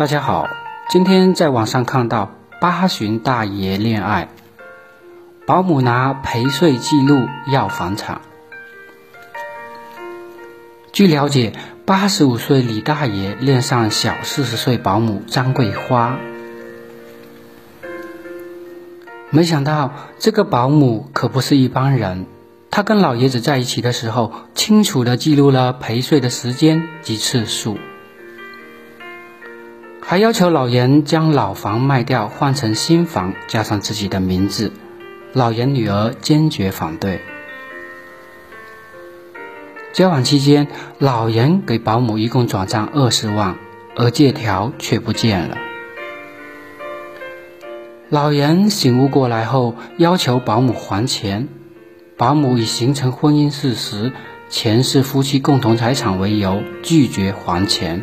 大家好，今天在网上看到八旬大爷恋爱，保姆拿陪睡记录要房产。据了解，八十五岁李大爷恋上小四十岁保姆张桂花，没想到这个保姆可不是一般人。他跟老爷子在一起的时候，清楚地记录了陪睡的时间及次数。还要求老严将老房卖掉，换成新房，加上自己的名字。老严女儿坚决反对。交往期间，老严给保姆一共转账二十万，而借条却不见了。老严醒悟过来后，要求保姆还钱。保姆以形成婚姻事实、钱是夫妻共同财产为由，拒绝还钱。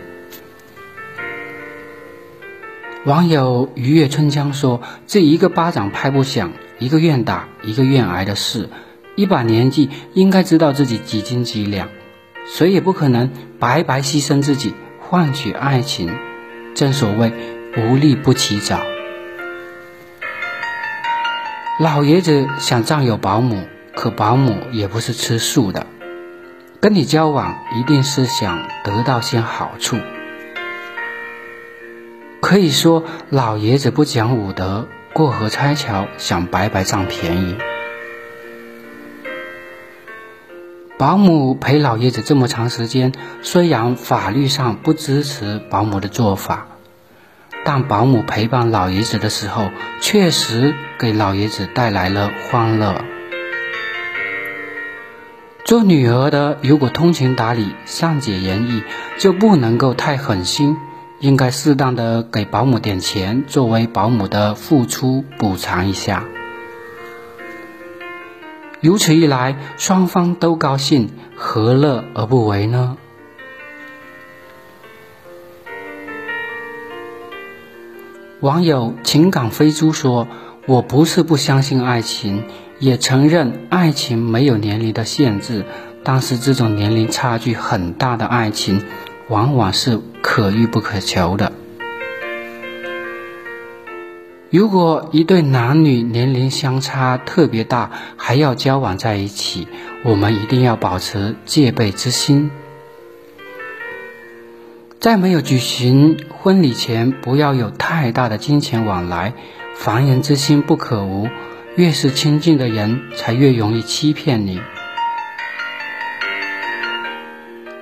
网友鱼跃春江说：“这一个巴掌拍不响，一个愿打，一个愿挨的事。一把年纪，应该知道自己几斤几两，谁也不可能白白牺牲自己换取爱情。正所谓无利不起早。老爷子想占有保姆，可保姆也不是吃素的，跟你交往一定是想得到些好处。”可以说，老爷子不讲武德，过河拆桥，想白白占便宜。保姆陪老爷子这么长时间，虽然法律上不支持保姆的做法，但保姆陪伴老爷子的时候，确实给老爷子带来了欢乐。做女儿的，如果通情达理、善解人意，就不能够太狠心。应该适当的给保姆点钱，作为保姆的付出补偿一下。如此一来，双方都高兴，何乐而不为呢？网友情感飞猪说：“我不是不相信爱情，也承认爱情没有年龄的限制，但是这种年龄差距很大的爱情。”往往是可遇不可求的。如果一对男女年龄相差特别大，还要交往在一起，我们一定要保持戒备之心。在没有举行婚礼前，不要有太大的金钱往来。防人之心不可无，越是亲近的人，才越容易欺骗你。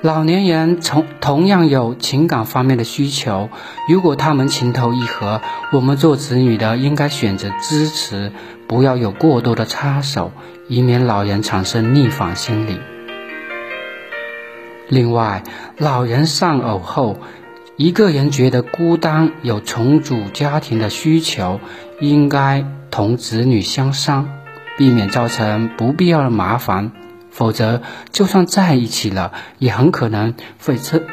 老年人从同样有情感方面的需求，如果他们情投意合，我们做子女的应该选择支持，不要有过多的插手，以免老人产生逆反心理。另外，老人丧偶后，一个人觉得孤单，有重组家庭的需求，应该同子女相商，避免造成不必要的麻烦。否则，就算在一起了，也很可能会生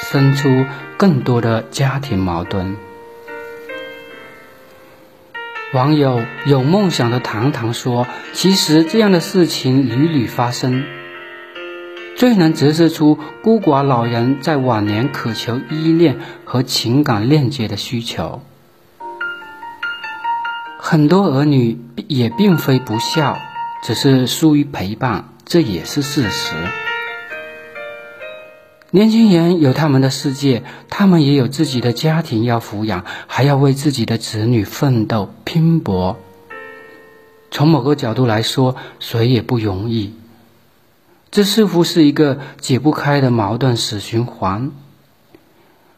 生出更多的家庭矛盾。网友有梦想的糖糖说：“其实这样的事情屡屡发生，最能折射出孤寡老人在晚年渴求依恋和情感链接的需求。很多儿女也并非不孝，只是疏于陪伴。”这也是事实。年轻人有他们的世界，他们也有自己的家庭要抚养，还要为自己的子女奋斗拼搏。从某个角度来说，谁也不容易。这似乎是一个解不开的矛盾死循环。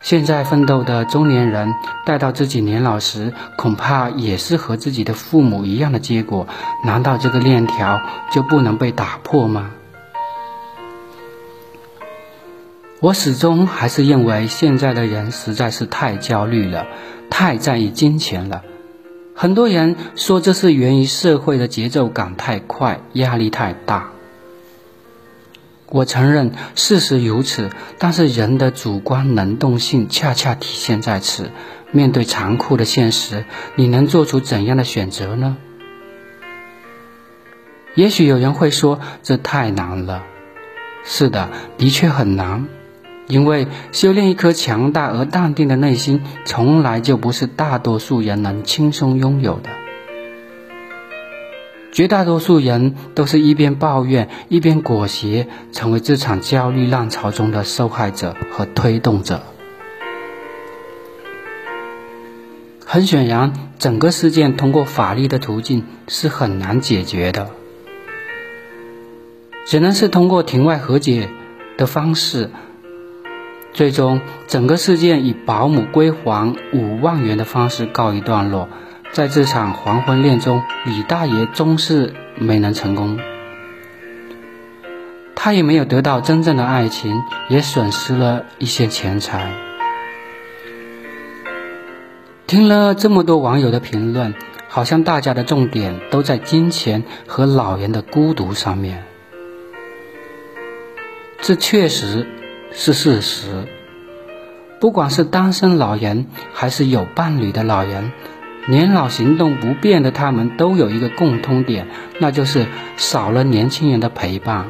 现在奋斗的中年人，待到自己年老时，恐怕也是和自己的父母一样的结果。难道这个链条就不能被打破吗？我始终还是认为，现在的人实在是太焦虑了，太在意金钱了。很多人说，这是源于社会的节奏感太快，压力太大。我承认事实如此，但是人的主观能动性恰恰体现在此。面对残酷的现实，你能做出怎样的选择呢？也许有人会说，这太难了。是的，的确很难。因为修炼一颗强大而淡定的内心，从来就不是大多数人能轻松拥有的。绝大多数人都是一边抱怨一边裹挟，成为这场焦虑浪潮中的受害者和推动者。很显然，整个事件通过法律的途径是很难解决的，只能是通过庭外和解的方式。最终，整个事件以保姆归还五万元的方式告一段落。在这场黄昏恋中，李大爷终是没能成功，他也没有得到真正的爱情，也损失了一些钱财。听了这么多网友的评论，好像大家的重点都在金钱和老人的孤独上面，这确实。是事实。不管是单身老人，还是有伴侣的老人，年老行动不便的他们，都有一个共通点，那就是少了年轻人的陪伴。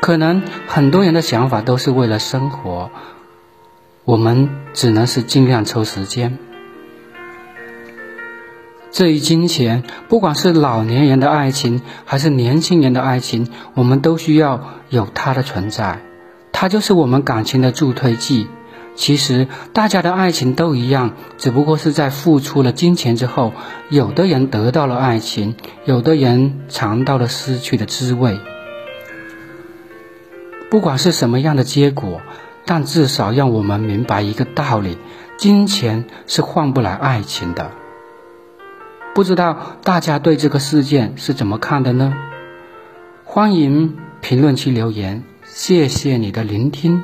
可能很多人的想法都是为了生活，我们只能是尽量抽时间。至于金钱，不管是老年人的爱情，还是年轻人的爱情，我们都需要有它的存在。它就是我们感情的助推剂。其实大家的爱情都一样，只不过是在付出了金钱之后，有的人得到了爱情，有的人尝到了失去的滋味。不管是什么样的结果，但至少让我们明白一个道理：金钱是换不来爱情的。不知道大家对这个事件是怎么看的呢？欢迎评论区留言，谢谢你的聆听。